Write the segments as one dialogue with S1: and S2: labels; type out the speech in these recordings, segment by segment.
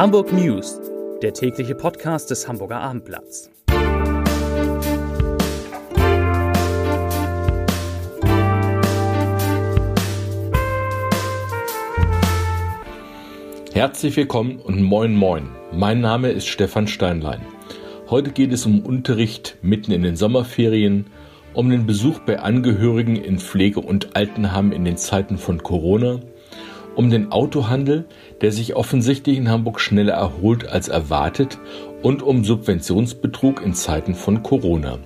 S1: Hamburg News, der tägliche Podcast des Hamburger Abendblatts.
S2: Herzlich willkommen und moin moin. Mein Name ist Stefan Steinlein. Heute geht es um Unterricht mitten in den Sommerferien, um den Besuch bei Angehörigen in Pflege- und Altenheim in den Zeiten von Corona, um den Autohandel, der sich offensichtlich in Hamburg schneller erholt als erwartet, und um Subventionsbetrug in Zeiten von Corona.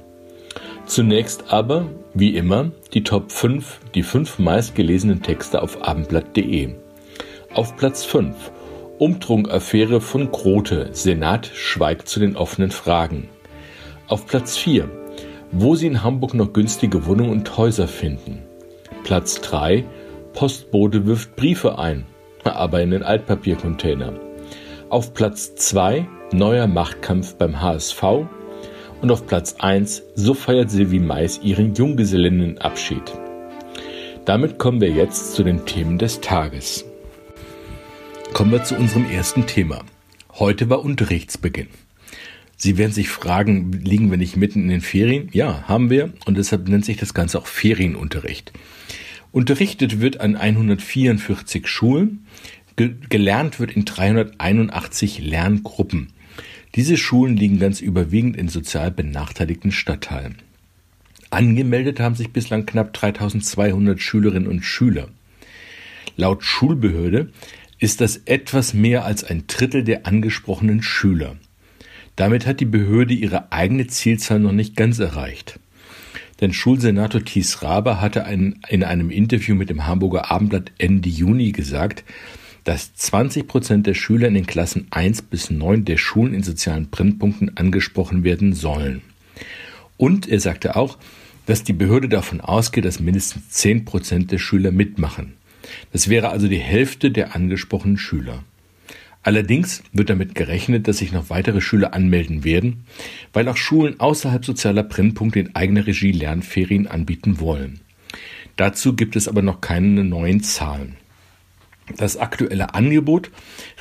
S2: Zunächst aber, wie immer, die Top 5, die fünf meistgelesenen Texte auf abendblatt.de. Auf Platz 5 Umtrunk-Affäre von Grote. Senat schweigt zu den offenen Fragen. Auf Platz 4 wo Sie in Hamburg noch günstige Wohnungen und Häuser finden. Platz 3. Postbote wirft Briefe ein, aber in den Altpapiercontainer. Auf Platz 2. Neuer Machtkampf beim HSV. Und auf Platz 1. So feiert Silvi Mais ihren Junggesellinnenabschied. Damit kommen wir jetzt zu den Themen des Tages. Kommen wir zu unserem ersten Thema. Heute war Unterrichtsbeginn. Sie werden sich fragen, liegen wir nicht mitten in den Ferien? Ja, haben wir und deshalb nennt sich das Ganze auch Ferienunterricht. Unterrichtet wird an 144 Schulen, ge gelernt wird in 381 Lerngruppen. Diese Schulen liegen ganz überwiegend in sozial benachteiligten Stadtteilen. Angemeldet haben sich bislang knapp 3200 Schülerinnen und Schüler. Laut Schulbehörde ist das etwas mehr als ein Drittel der angesprochenen Schüler. Damit hat die Behörde ihre eigene Zielzahl noch nicht ganz erreicht. Denn Schulsenator Thies Raber hatte ein, in einem Interview mit dem Hamburger Abendblatt Ende Juni gesagt, dass 20 Prozent der Schüler in den Klassen 1 bis 9 der Schulen in sozialen Brennpunkten angesprochen werden sollen. Und er sagte auch, dass die Behörde davon ausgeht, dass mindestens 10 Prozent der Schüler mitmachen. Das wäre also die Hälfte der angesprochenen Schüler. Allerdings wird damit gerechnet, dass sich noch weitere Schüler anmelden werden, weil auch Schulen außerhalb sozialer Brennpunkte in eigener Regie Lernferien anbieten wollen. Dazu gibt es aber noch keine neuen Zahlen. Das aktuelle Angebot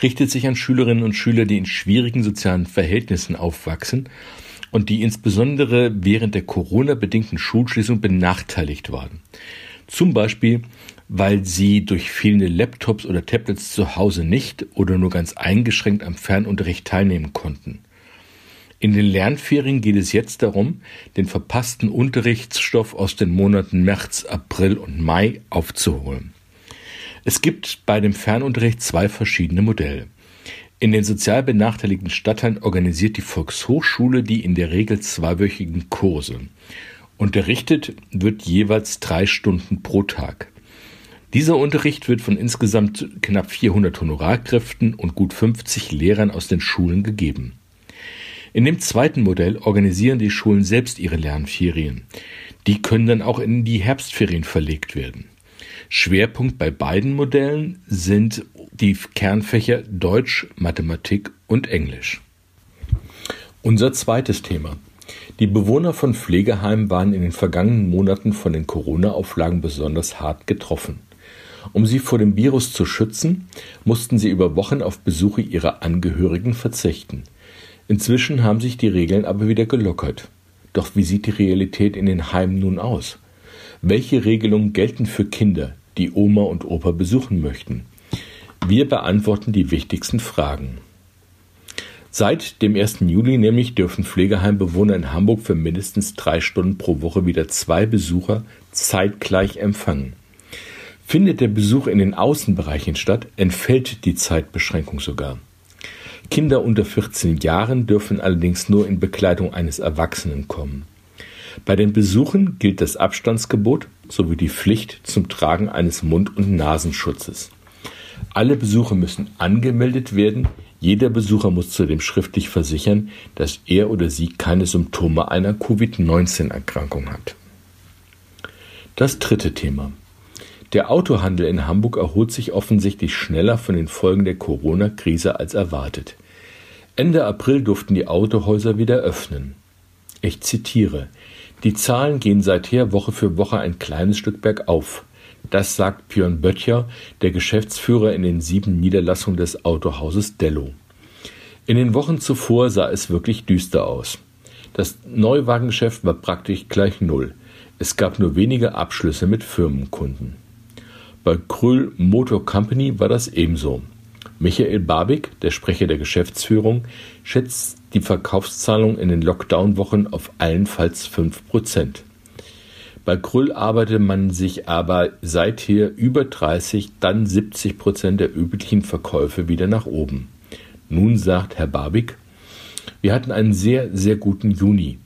S2: richtet sich an Schülerinnen und Schüler, die in schwierigen sozialen Verhältnissen aufwachsen und die insbesondere während der Corona-bedingten Schulschließung benachteiligt waren. Zum Beispiel weil sie durch fehlende Laptops oder Tablets zu Hause nicht oder nur ganz eingeschränkt am Fernunterricht teilnehmen konnten. In den Lernferien geht es jetzt darum, den verpassten Unterrichtsstoff aus den Monaten März, April und Mai aufzuholen. Es gibt bei dem Fernunterricht zwei verschiedene Modelle. In den sozial benachteiligten Stadtteilen organisiert die Volkshochschule die in der Regel zweiwöchigen Kurse. Unterrichtet wird jeweils drei Stunden pro Tag. Dieser Unterricht wird von insgesamt knapp 400 Honorarkräften und gut 50 Lehrern aus den Schulen gegeben. In dem zweiten Modell organisieren die Schulen selbst ihre Lernferien. Die können dann auch in die Herbstferien verlegt werden. Schwerpunkt bei beiden Modellen sind die Kernfächer Deutsch, Mathematik und Englisch. Unser zweites Thema. Die Bewohner von Pflegeheimen waren in den vergangenen Monaten von den Corona-Auflagen besonders hart getroffen. Um sie vor dem Virus zu schützen, mussten sie über Wochen auf Besuche ihrer Angehörigen verzichten. Inzwischen haben sich die Regeln aber wieder gelockert. Doch wie sieht die Realität in den Heimen nun aus? Welche Regelungen gelten für Kinder, die Oma und Opa besuchen möchten? Wir beantworten die wichtigsten Fragen. Seit dem 1. Juli nämlich dürfen Pflegeheimbewohner in Hamburg für mindestens drei Stunden pro Woche wieder zwei Besucher zeitgleich empfangen. Findet der Besuch in den Außenbereichen statt, entfällt die Zeitbeschränkung sogar. Kinder unter 14 Jahren dürfen allerdings nur in Begleitung eines Erwachsenen kommen. Bei den Besuchen gilt das Abstandsgebot sowie die Pflicht zum Tragen eines Mund- und Nasenschutzes. Alle Besucher müssen angemeldet werden. Jeder Besucher muss zudem schriftlich versichern, dass er oder sie keine Symptome einer Covid-19-Erkrankung hat. Das dritte Thema. Der Autohandel in Hamburg erholt sich offensichtlich schneller von den Folgen der Corona-Krise als erwartet. Ende April durften die Autohäuser wieder öffnen. Ich zitiere: Die Zahlen gehen seither Woche für Woche ein kleines Stück bergauf. Das sagt Björn Böttcher, der Geschäftsführer in den sieben Niederlassungen des Autohauses Dello. In den Wochen zuvor sah es wirklich düster aus. Das Neuwagengeschäft war praktisch gleich Null. Es gab nur wenige Abschlüsse mit Firmenkunden. Bei Krüll Motor Company war das ebenso. Michael Barbig, der Sprecher der Geschäftsführung, schätzt die Verkaufszahlung in den Lockdown-Wochen auf allenfalls 5%. Bei Krüll arbeitete man sich aber seither über 30, dann 70 Prozent der üblichen Verkäufe wieder nach oben. Nun sagt Herr Barbig, wir hatten einen sehr, sehr guten Juni.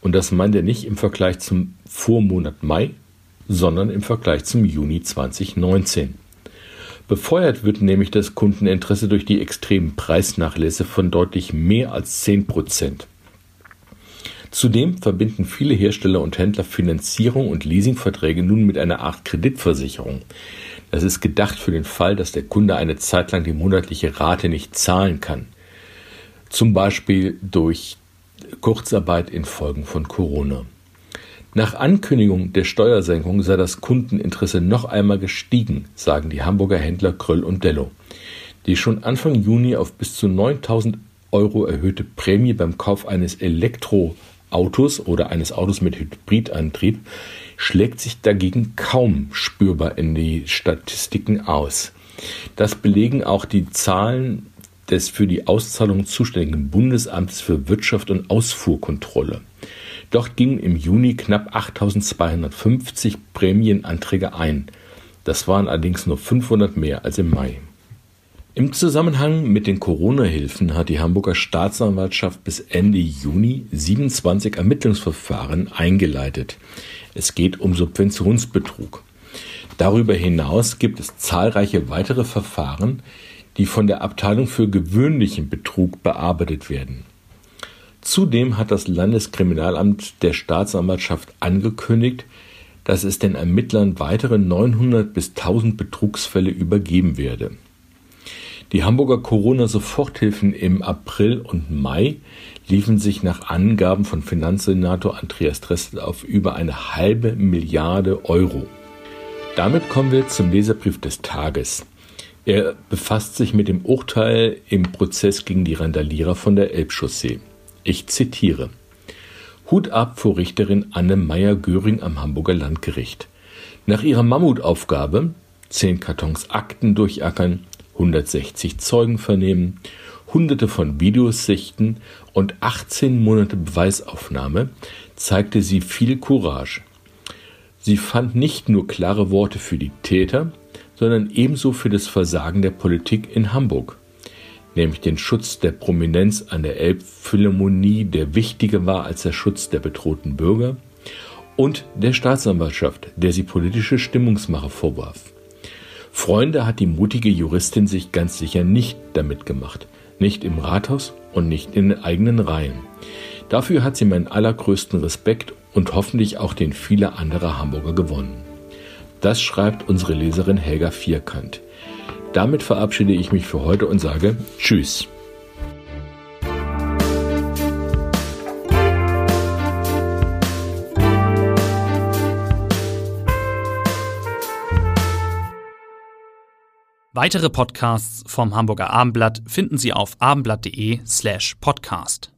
S2: Und das meint er nicht im Vergleich zum Vormonat Mai, sondern im Vergleich zum Juni 2019. Befeuert wird nämlich das Kundeninteresse durch die extremen Preisnachlässe von deutlich mehr als 10 Prozent. Zudem verbinden viele Hersteller und Händler Finanzierung und Leasingverträge nun mit einer Art Kreditversicherung. Das ist gedacht für den Fall, dass der Kunde eine Zeit lang die monatliche Rate nicht zahlen kann. Zum Beispiel durch Kurzarbeit infolgen von Corona. Nach Ankündigung der Steuersenkung sei das Kundeninteresse noch einmal gestiegen, sagen die Hamburger Händler Kröll und Dello. Die schon Anfang Juni auf bis zu 9000 Euro erhöhte Prämie beim Kauf eines Elektroautos oder eines Autos mit Hybridantrieb schlägt sich dagegen kaum spürbar in die Statistiken aus. Das belegen auch die Zahlen des für die Auszahlung zuständigen Bundesamtes für Wirtschaft und Ausfuhrkontrolle. Dort gingen im Juni knapp 8250 Prämienanträge ein. Das waren allerdings nur 500 mehr als im Mai. Im Zusammenhang mit den Corona-Hilfen hat die Hamburger Staatsanwaltschaft bis Ende Juni 27 Ermittlungsverfahren eingeleitet. Es geht um Subventionsbetrug. Darüber hinaus gibt es zahlreiche weitere Verfahren, die von der Abteilung für gewöhnlichen Betrug bearbeitet werden. Zudem hat das Landeskriminalamt der Staatsanwaltschaft angekündigt, dass es den Ermittlern weitere 900 bis 1000 Betrugsfälle übergeben werde. Die Hamburger Corona-Soforthilfen im April und Mai liefen sich nach Angaben von Finanzsenator Andreas Dressel auf über eine halbe Milliarde Euro. Damit kommen wir zum Leserbrief des Tages. Er befasst sich mit dem Urteil im Prozess gegen die Randalierer von der Elbchaussee. Ich zitiere. Hut ab vor Richterin Anne Meyer-Göring am Hamburger Landgericht. Nach ihrer Mammutaufgabe, zehn Kartons Akten durchackern, 160 Zeugen vernehmen, hunderte von Videos sichten und 18 Monate Beweisaufnahme, zeigte sie viel Courage. Sie fand nicht nur klare Worte für die Täter, sondern ebenso für das Versagen der Politik in Hamburg, nämlich den Schutz der Prominenz an der Elbphilharmonie, der wichtiger war als der Schutz der bedrohten Bürger, und der Staatsanwaltschaft, der sie politische Stimmungsmache vorwarf. Freunde hat die mutige Juristin sich ganz sicher nicht damit gemacht, nicht im Rathaus und nicht in den eigenen Reihen. Dafür hat sie meinen allergrößten Respekt und hoffentlich auch den vieler anderer Hamburger gewonnen. Das schreibt unsere Leserin Helga Vierkant. Damit verabschiede ich mich für heute und sage Tschüss.
S1: Weitere Podcasts vom Hamburger Abendblatt finden Sie auf abendblatt.de slash podcast.